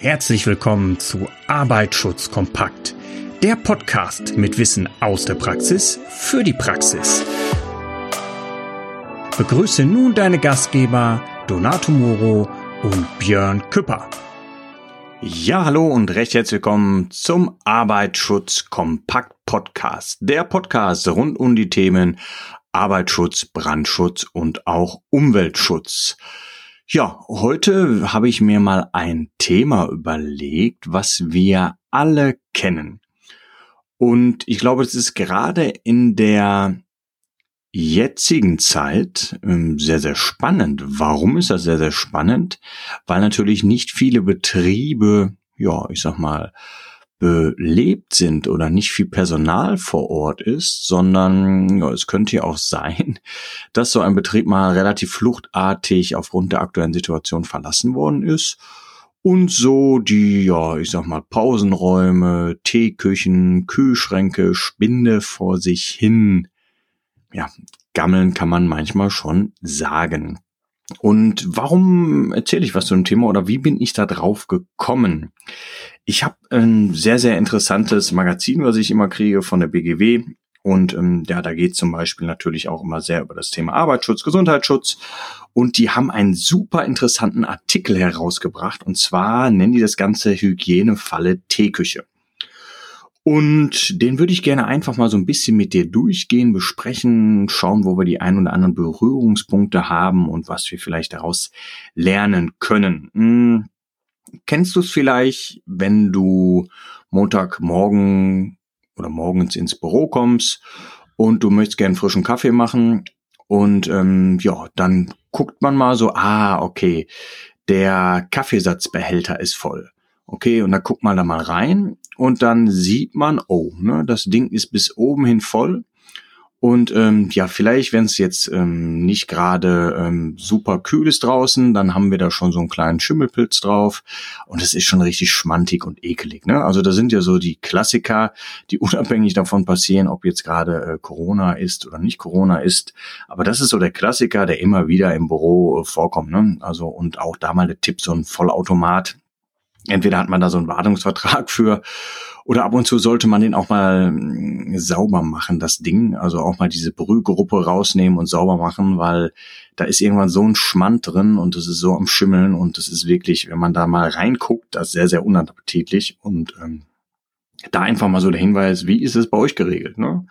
Herzlich willkommen zu Arbeitsschutz kompakt, der Podcast mit Wissen aus der Praxis für die Praxis. Begrüße nun deine Gastgeber Donato Moro und Björn Küpper. Ja, hallo und recht herzlich willkommen zum Arbeitsschutz kompakt Podcast, der Podcast rund um die Themen Arbeitsschutz, Brandschutz und auch Umweltschutz. Ja, heute habe ich mir mal ein Thema überlegt, was wir alle kennen. Und ich glaube, es ist gerade in der jetzigen Zeit ähm, sehr, sehr spannend. Warum ist das sehr, sehr spannend? Weil natürlich nicht viele Betriebe, ja, ich sag mal, belebt sind oder nicht viel Personal vor Ort ist, sondern ja, es könnte ja auch sein, dass so ein Betrieb mal relativ fluchtartig aufgrund der aktuellen Situation verlassen worden ist und so die, ja, ich sag mal, Pausenräume, Teeküchen, Kühlschränke, Spinde vor sich hin, ja, gammeln kann man manchmal schon sagen. Und warum erzähle ich was zu dem Thema oder wie bin ich da drauf gekommen? Ich habe ein sehr, sehr interessantes Magazin, was ich immer kriege von der BGW. Und ähm, ja, da geht zum Beispiel natürlich auch immer sehr über das Thema Arbeitsschutz, Gesundheitsschutz. Und die haben einen super interessanten Artikel herausgebracht. Und zwar nennen die das Ganze Hygienefalle Teeküche. Und den würde ich gerne einfach mal so ein bisschen mit dir durchgehen, besprechen, schauen, wo wir die ein oder anderen Berührungspunkte haben und was wir vielleicht daraus lernen können. Kennst du es vielleicht, wenn du Montagmorgen oder morgens ins Büro kommst und du möchtest gern frischen Kaffee machen und ähm, ja, dann guckt man mal so, ah, okay, der Kaffeesatzbehälter ist voll. Okay, und dann guckt man da mal rein und dann sieht man, oh, ne, das Ding ist bis oben hin voll. Und ähm, ja, vielleicht, wenn es jetzt ähm, nicht gerade ähm, super kühl ist draußen, dann haben wir da schon so einen kleinen Schimmelpilz drauf. Und es ist schon richtig schmantig und ekelig. Ne? Also da sind ja so die Klassiker, die unabhängig davon passieren, ob jetzt gerade äh, Corona ist oder nicht Corona ist. Aber das ist so der Klassiker, der immer wieder im Büro äh, vorkommt. Ne? Also und auch da mal der Tipp, so ein Vollautomat, Entweder hat man da so einen Wartungsvertrag für oder ab und zu sollte man den auch mal mm, sauber machen, das Ding. Also auch mal diese Brühgruppe rausnehmen und sauber machen, weil da ist irgendwann so ein Schmand drin und es ist so am Schimmeln und es ist wirklich, wenn man da mal reinguckt, das ist sehr, sehr unappetitlich. Und ähm, da einfach mal so der Hinweis, wie ist es bei euch geregelt? Ne?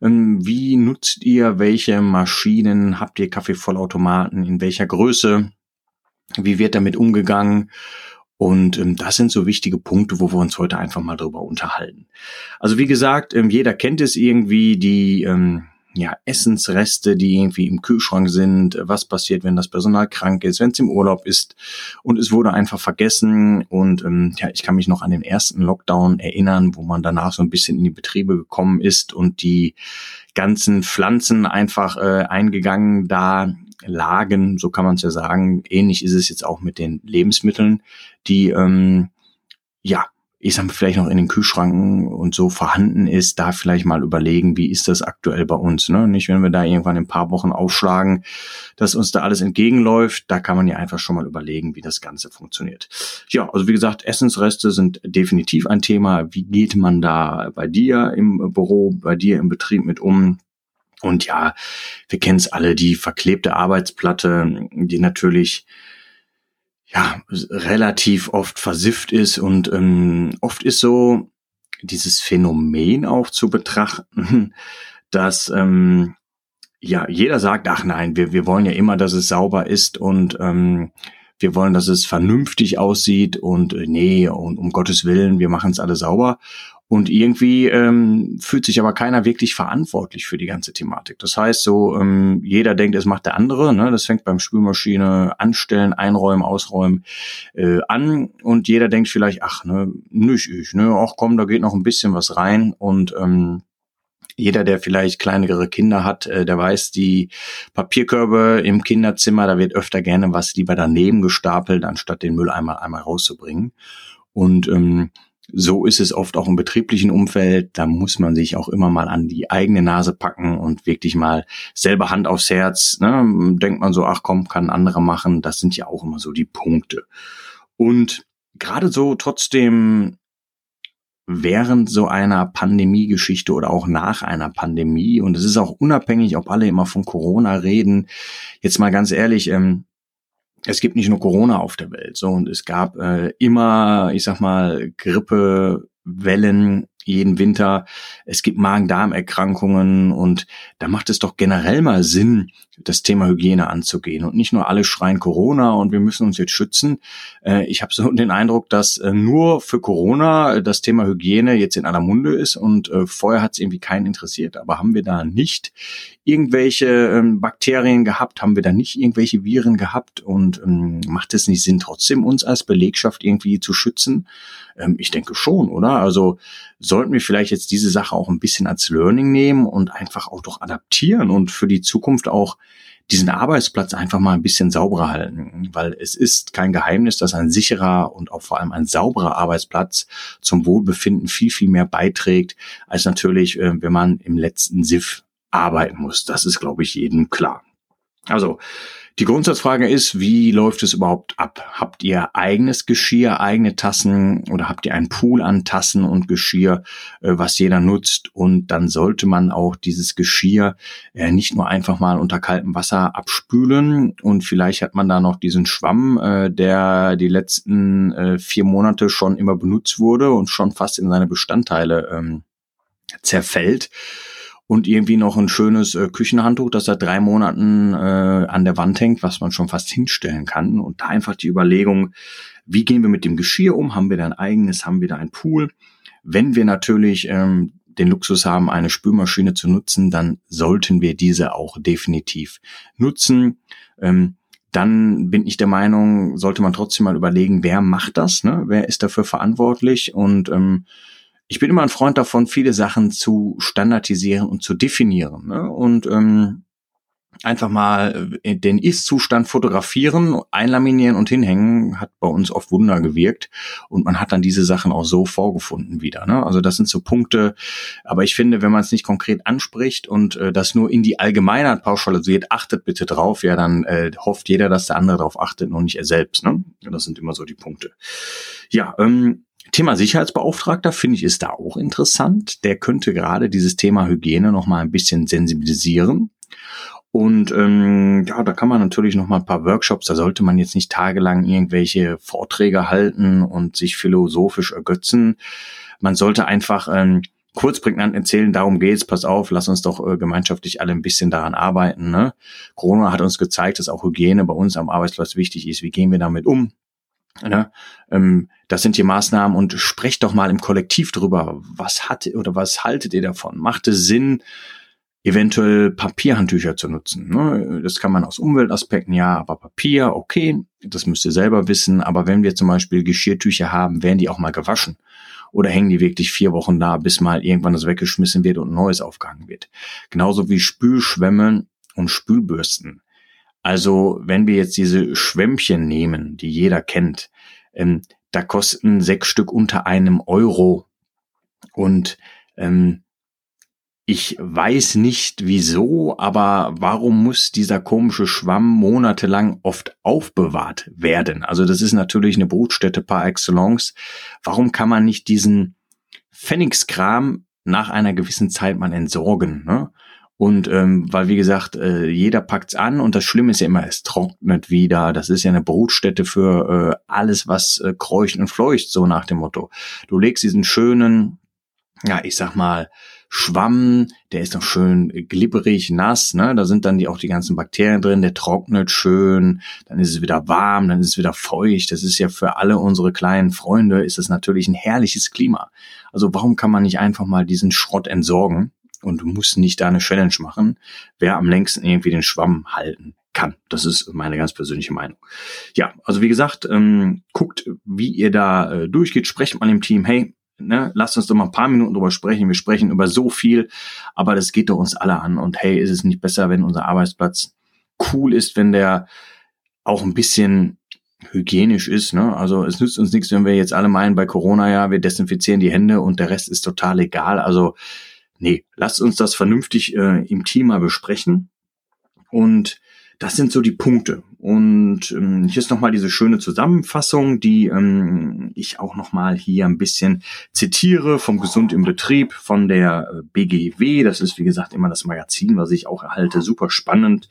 Ähm, wie nutzt ihr welche Maschinen? Habt ihr Kaffeevollautomaten? In welcher Größe? Wie wird damit umgegangen? Und ähm, das sind so wichtige Punkte, wo wir uns heute einfach mal drüber unterhalten. Also wie gesagt, ähm, jeder kennt es irgendwie, die ähm, ja, Essensreste, die irgendwie im Kühlschrank sind, was passiert, wenn das Personal krank ist, wenn es im Urlaub ist und es wurde einfach vergessen. Und ähm, ja, ich kann mich noch an den ersten Lockdown erinnern, wo man danach so ein bisschen in die Betriebe gekommen ist und die ganzen Pflanzen einfach äh, eingegangen da lagen, so kann man es ja sagen. Ähnlich ist es jetzt auch mit den Lebensmitteln, die ähm, ja, ich sag mal, vielleicht noch in den Kühlschranken und so vorhanden ist, da vielleicht mal überlegen, wie ist das aktuell bei uns, ne? Nicht, wenn wir da irgendwann in ein paar Wochen aufschlagen, dass uns da alles entgegenläuft, da kann man ja einfach schon mal überlegen, wie das Ganze funktioniert. Ja, also wie gesagt, Essensreste sind definitiv ein Thema. Wie geht man da bei dir im Büro, bei dir im Betrieb mit um? Und ja, wir kennen es alle, die verklebte Arbeitsplatte, die natürlich ja relativ oft versifft ist und ähm, oft ist so dieses Phänomen auch zu betrachten, dass ähm, ja jeder sagt, ach nein, wir, wir wollen ja immer, dass es sauber ist und ähm, wir wollen, dass es vernünftig aussieht und äh, nee, und um Gottes Willen, wir machen es alle sauber. Und irgendwie ähm, fühlt sich aber keiner wirklich verantwortlich für die ganze Thematik. Das heißt so, ähm, jeder denkt, es macht der andere. Ne? Das fängt beim Spülmaschine anstellen, einräumen, ausräumen äh, an. Und jeder denkt vielleicht, ach, ne, nicht ich, ne, ach komm, da geht noch ein bisschen was rein. Und ähm, jeder, der vielleicht kleinere Kinder hat, äh, der weiß, die Papierkörbe im Kinderzimmer, da wird öfter gerne was lieber daneben gestapelt, anstatt den Mülleimer einmal rauszubringen. Und ähm, so ist es oft auch im betrieblichen Umfeld. Da muss man sich auch immer mal an die eigene Nase packen und wirklich mal selber Hand aufs Herz. Ne? Denkt man so, ach komm, kann ein anderer machen. Das sind ja auch immer so die Punkte. Und gerade so trotzdem während so einer Pandemiegeschichte oder auch nach einer Pandemie, und es ist auch unabhängig, ob alle immer von Corona reden, jetzt mal ganz ehrlich, ähm, es gibt nicht nur Corona auf der Welt, so. Und es gab äh, immer, ich sag mal, Grippewellen jeden Winter. Es gibt Magen-Darm-Erkrankungen. Und da macht es doch generell mal Sinn, das Thema Hygiene anzugehen und nicht nur alle schreien Corona und wir müssen uns jetzt schützen. Äh, ich habe so den Eindruck, dass äh, nur für Corona das Thema Hygiene jetzt in aller Munde ist und äh, vorher hat es irgendwie keinen interessiert. Aber haben wir da nicht irgendwelche ähm, Bakterien gehabt? Haben wir da nicht irgendwelche Viren gehabt? Und ähm, macht es nicht Sinn, trotzdem uns als Belegschaft irgendwie zu schützen? Ähm, ich denke schon, oder? Also sollten wir vielleicht jetzt diese Sache auch ein bisschen als Learning nehmen und einfach auch doch adaptieren und für die Zukunft auch diesen Arbeitsplatz einfach mal ein bisschen sauberer halten, weil es ist kein Geheimnis, dass ein sicherer und auch vor allem ein sauberer Arbeitsplatz zum Wohlbefinden viel, viel mehr beiträgt, als natürlich, äh, wenn man im letzten SIF arbeiten muss. Das ist, glaube ich, jedem klar. Also die Grundsatzfrage ist, wie läuft es überhaupt ab? Habt ihr eigenes Geschirr, eigene Tassen oder habt ihr einen Pool an Tassen und Geschirr, äh, was jeder nutzt? Und dann sollte man auch dieses Geschirr äh, nicht nur einfach mal unter kaltem Wasser abspülen und vielleicht hat man da noch diesen Schwamm, äh, der die letzten vier Monate schon immer benutzt wurde und schon fast in seine Bestandteile ähm, zerfällt und irgendwie noch ein schönes äh, Küchenhandtuch, das seit drei Monaten äh, an der Wand hängt, was man schon fast hinstellen kann. Und da einfach die Überlegung, wie gehen wir mit dem Geschirr um? Haben wir da ein eigenes? Haben wir da ein Pool? Wenn wir natürlich ähm, den Luxus haben, eine Spülmaschine zu nutzen, dann sollten wir diese auch definitiv nutzen. Ähm, dann bin ich der Meinung, sollte man trotzdem mal überlegen, wer macht das, ne? wer ist dafür verantwortlich und ähm, ich bin immer ein Freund davon, viele Sachen zu standardisieren und zu definieren. Ne? Und ähm, einfach mal äh, den Ist-Zustand fotografieren, einlaminieren und hinhängen, hat bei uns oft Wunder gewirkt. Und man hat dann diese Sachen auch so vorgefunden wieder. Ne? Also das sind so Punkte. Aber ich finde, wenn man es nicht konkret anspricht und äh, das nur in die Allgemeinheit pauschalisiert, achtet bitte drauf, ja, dann äh, hofft jeder, dass der andere darauf achtet und nicht er selbst. Ne? Das sind immer so die Punkte. Ja, ähm, Thema Sicherheitsbeauftragter finde ich ist da auch interessant. Der könnte gerade dieses Thema Hygiene noch mal ein bisschen sensibilisieren. Und ähm, ja, da kann man natürlich noch mal ein paar Workshops. Da sollte man jetzt nicht tagelang irgendwelche Vorträge halten und sich philosophisch ergötzen. Man sollte einfach ähm, kurz prägnant erzählen, darum geht's, pass auf, lass uns doch äh, gemeinschaftlich alle ein bisschen daran arbeiten. Ne? Corona hat uns gezeigt, dass auch Hygiene bei uns am Arbeitsplatz wichtig ist. Wie gehen wir damit um? Ne? Ähm, das sind die Maßnahmen und sprecht doch mal im Kollektiv drüber. Was hat oder was haltet ihr davon? Macht es Sinn, eventuell Papierhandtücher zu nutzen? Ne? Das kann man aus Umweltaspekten, ja, aber Papier, okay, das müsst ihr selber wissen. Aber wenn wir zum Beispiel Geschirrtücher haben, werden die auch mal gewaschen? Oder hängen die wirklich vier Wochen da, bis mal irgendwann das weggeschmissen wird und Neues aufgehangen wird? Genauso wie Spülschwämme und Spülbürsten. Also wenn wir jetzt diese Schwämmchen nehmen, die jeder kennt, ähm, da kosten sechs Stück unter einem Euro. Und ähm, ich weiß nicht wieso, aber warum muss dieser komische Schwamm monatelang oft aufbewahrt werden? Also das ist natürlich eine Brutstätte par excellence. Warum kann man nicht diesen Pfennigskram nach einer gewissen Zeit mal entsorgen? Ne? Und ähm, weil, wie gesagt, äh, jeder packt's an und das Schlimme ist ja immer, es trocknet wieder. Das ist ja eine Brutstätte für äh, alles, was äh, kreucht und fleucht, so nach dem Motto. Du legst diesen schönen, ja, ich sag mal, Schwamm, der ist noch schön glibberig, nass, ne? Da sind dann die, auch die ganzen Bakterien drin, der trocknet schön, dann ist es wieder warm, dann ist es wieder feucht. Das ist ja für alle unsere kleinen Freunde, ist es natürlich ein herrliches Klima. Also warum kann man nicht einfach mal diesen Schrott entsorgen? Und du musst nicht da eine Challenge machen, wer am längsten irgendwie den Schwamm halten kann. Das ist meine ganz persönliche Meinung. Ja, also wie gesagt, ähm, guckt, wie ihr da äh, durchgeht, sprecht mal im Team, hey, ne, lasst uns doch mal ein paar Minuten drüber sprechen. Wir sprechen über so viel, aber das geht doch uns alle an. Und hey, ist es nicht besser, wenn unser Arbeitsplatz cool ist, wenn der auch ein bisschen hygienisch ist. Ne? Also es nützt uns nichts, wenn wir jetzt alle meinen bei Corona ja, wir desinfizieren die Hände und der Rest ist total egal. Also nee, lasst uns das vernünftig äh, im Team mal besprechen. Und das sind so die Punkte. und ähm, hier ist nochmal diese schöne Zusammenfassung, die ähm, ich auch nochmal hier ein bisschen zitiere vom Gesund im Betrieb von der äh, BGW. Das ist, wie gesagt, immer das Magazin, was ich auch erhalte. Super spannend.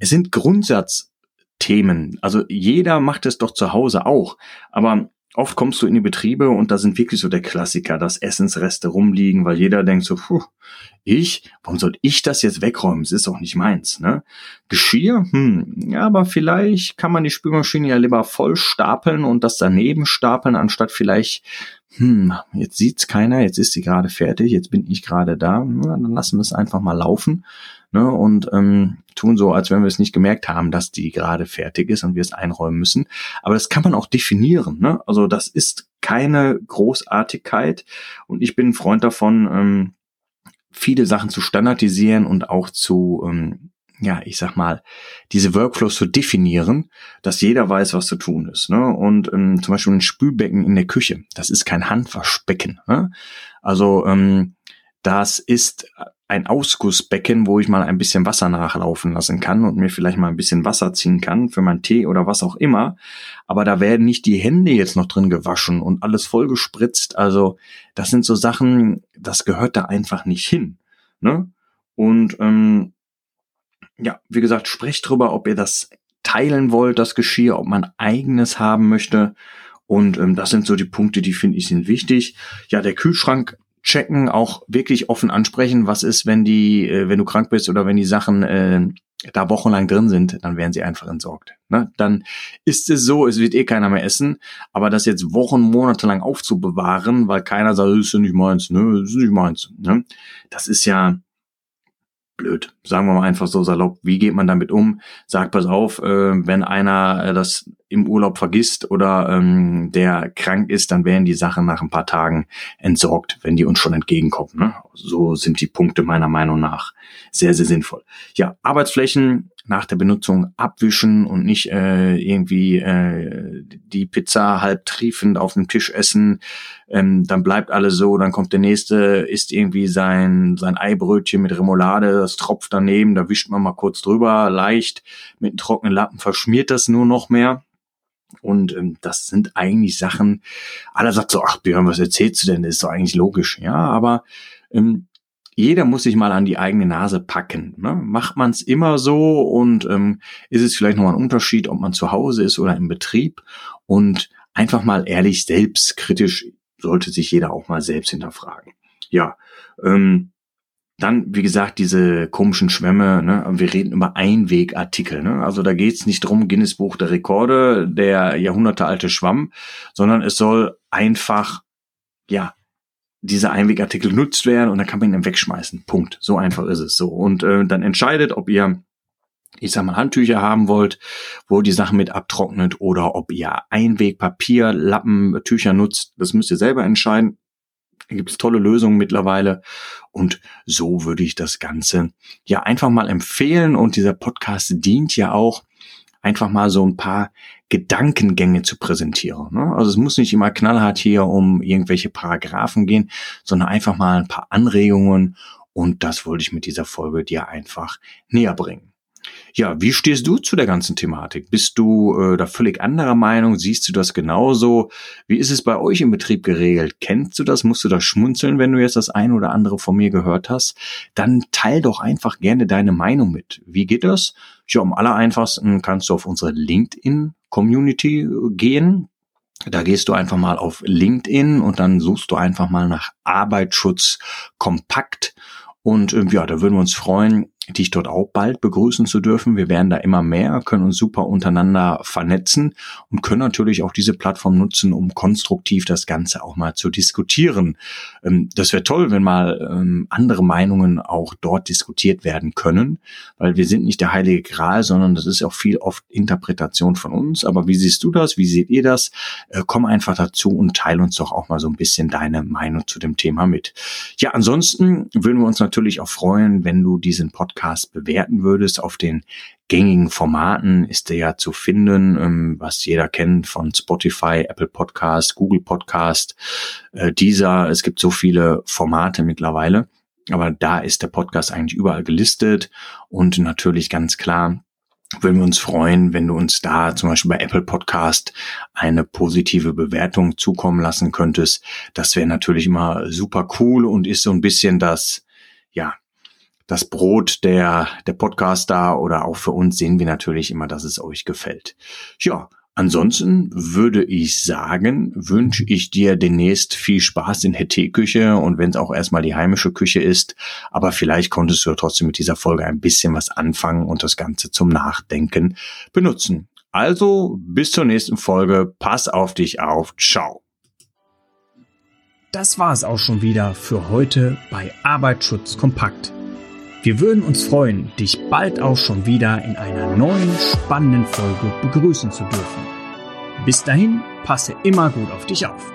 Es sind Grundsatzthemen. Also jeder macht es doch zu Hause auch. Aber oft kommst du in die Betriebe und da sind wirklich so der Klassiker, dass Essensreste rumliegen, weil jeder denkt so, puh, ich, warum soll ich das jetzt wegräumen? Es ist doch nicht meins, ne? Geschirr, hm, ja, aber vielleicht kann man die Spülmaschine ja lieber voll stapeln und das daneben stapeln, anstatt vielleicht, hm, jetzt sieht's keiner, jetzt ist sie gerade fertig, jetzt bin ich gerade da, na, dann lassen wir es einfach mal laufen, ne? Und ähm, tun so, als wenn wir es nicht gemerkt haben, dass die gerade fertig ist und wir es einräumen müssen. Aber das kann man auch definieren. Ne? Also das ist keine Großartigkeit und ich bin ein Freund davon, ähm, viele Sachen zu standardisieren und auch zu, ähm, ja, ich sag mal, diese Workflows zu definieren, dass jeder weiß, was zu tun ist. Ne? Und ähm, zum Beispiel ein Spülbecken in der Küche, das ist kein Handwaschbecken. Ne? Also ähm, das ist ein Ausgussbecken, wo ich mal ein bisschen Wasser nachlaufen lassen kann und mir vielleicht mal ein bisschen Wasser ziehen kann für meinen Tee oder was auch immer. Aber da werden nicht die Hände jetzt noch drin gewaschen und alles voll gespritzt. Also das sind so Sachen, das gehört da einfach nicht hin. Ne? Und ähm, ja, wie gesagt, sprecht drüber, ob ihr das teilen wollt, das Geschirr, ob man eigenes haben möchte. Und ähm, das sind so die Punkte, die finde ich sind wichtig. Ja, der Kühlschrank checken, auch wirklich offen ansprechen, was ist, wenn die, äh, wenn du krank bist oder wenn die Sachen äh, da wochenlang drin sind, dann werden sie einfach entsorgt. Ne? Dann ist es so, es wird eh keiner mehr essen, aber das jetzt Wochen, Monate lang aufzubewahren, weil keiner sagt, das ist ja nicht meins, ne, das ist nicht meins. Ne? Das ist ja, blöd. Sagen wir mal einfach so salopp. Wie geht man damit um? Sag pass auf, äh, wenn einer äh, das im Urlaub vergisst oder ähm, der krank ist, dann werden die Sachen nach ein paar Tagen entsorgt, wenn die uns schon entgegenkommen. Ne? So sind die Punkte meiner Meinung nach sehr, sehr sinnvoll. Ja, Arbeitsflächen nach der Benutzung abwischen und nicht äh, irgendwie äh, die Pizza halb triefend auf dem Tisch essen. Ähm, dann bleibt alles so, dann kommt der nächste, isst irgendwie sein, sein Eibrötchen mit Remoulade, das tropft daneben, da wischt man mal kurz drüber, leicht mit einem trockenen Lappen verschmiert das nur noch mehr. Und ähm, das sind eigentlich Sachen, aller sagt so, ach Björn, was erzählst du denn? Das ist doch eigentlich logisch. Ja, aber ähm, jeder muss sich mal an die eigene Nase packen. Ne? Macht man es immer so und ähm, ist es vielleicht noch ein Unterschied, ob man zu Hause ist oder im Betrieb? Und einfach mal ehrlich, selbstkritisch sollte sich jeder auch mal selbst hinterfragen. Ja, ähm, dann, wie gesagt, diese komischen Schwämme, ne? wir reden über Einwegartikel. Ne? Also da geht's nicht drum, Guinness Buch der Rekorde, der jahrhundertealte Schwamm, sondern es soll einfach, ja, diese Einwegartikel genutzt werden und dann kann man ihn dann wegschmeißen. Punkt. So einfach ist es so. Und äh, dann entscheidet, ob ihr ich sag mal, Handtücher haben wollt, wo die Sachen mit abtrocknet oder ob ihr Einwegpapier, Lappen, Tücher nutzt, das müsst ihr selber entscheiden. Da gibt es tolle Lösungen mittlerweile und so würde ich das Ganze ja einfach mal empfehlen und dieser Podcast dient ja auch einfach mal so ein paar Gedankengänge zu präsentieren. Ne? Also es muss nicht immer knallhart hier um irgendwelche Paragraphen gehen, sondern einfach mal ein paar Anregungen und das wollte ich mit dieser Folge dir einfach näher bringen. Ja, wie stehst du zu der ganzen Thematik? Bist du äh, da völlig anderer Meinung? Siehst du das genauso? Wie ist es bei euch im Betrieb geregelt? Kennst du das? Musst du da schmunzeln, wenn du jetzt das ein oder andere von mir gehört hast? Dann teil doch einfach gerne deine Meinung mit. Wie geht das? Ja, am aller einfachsten kannst du auf unsere LinkedIn-Community gehen. Da gehst du einfach mal auf LinkedIn und dann suchst du einfach mal nach Arbeitsschutz kompakt. Und äh, ja, da würden wir uns freuen, dich dort auch bald begrüßen zu dürfen. Wir werden da immer mehr, können uns super untereinander vernetzen und können natürlich auch diese Plattform nutzen, um konstruktiv das Ganze auch mal zu diskutieren. Ähm, das wäre toll, wenn mal ähm, andere Meinungen auch dort diskutiert werden können, weil wir sind nicht der heilige Gral, sondern das ist auch viel oft Interpretation von uns. Aber wie siehst du das? Wie seht ihr das? Äh, komm einfach dazu und teile uns doch auch mal so ein bisschen deine Meinung zu dem Thema mit. Ja, ansonsten würden wir uns natürlich auch freuen, wenn du diesen Podcast Podcast bewerten würdest. Auf den gängigen Formaten ist der ja zu finden, ähm, was jeder kennt von Spotify, Apple Podcast, Google Podcast, äh, dieser. Es gibt so viele Formate mittlerweile. Aber da ist der Podcast eigentlich überall gelistet und natürlich ganz klar würden wir uns freuen, wenn du uns da zum Beispiel bei Apple Podcast eine positive Bewertung zukommen lassen könntest. Das wäre natürlich immer super cool und ist so ein bisschen das, ja, das Brot der, der Podcaster oder auch für uns sehen wir natürlich immer, dass es euch gefällt. Ja, Ansonsten würde ich sagen, wünsche ich dir demnächst viel Spaß in der Teeküche und wenn es auch erstmal die heimische Küche ist, aber vielleicht konntest du trotzdem mit dieser Folge ein bisschen was anfangen und das Ganze zum Nachdenken benutzen. Also bis zur nächsten Folge, pass auf dich auf, ciao. Das war es auch schon wieder für heute bei Arbeitsschutz kompakt wir würden uns freuen, dich bald auch schon wieder in einer neuen spannenden Folge begrüßen zu dürfen. Bis dahin, passe immer gut auf dich auf.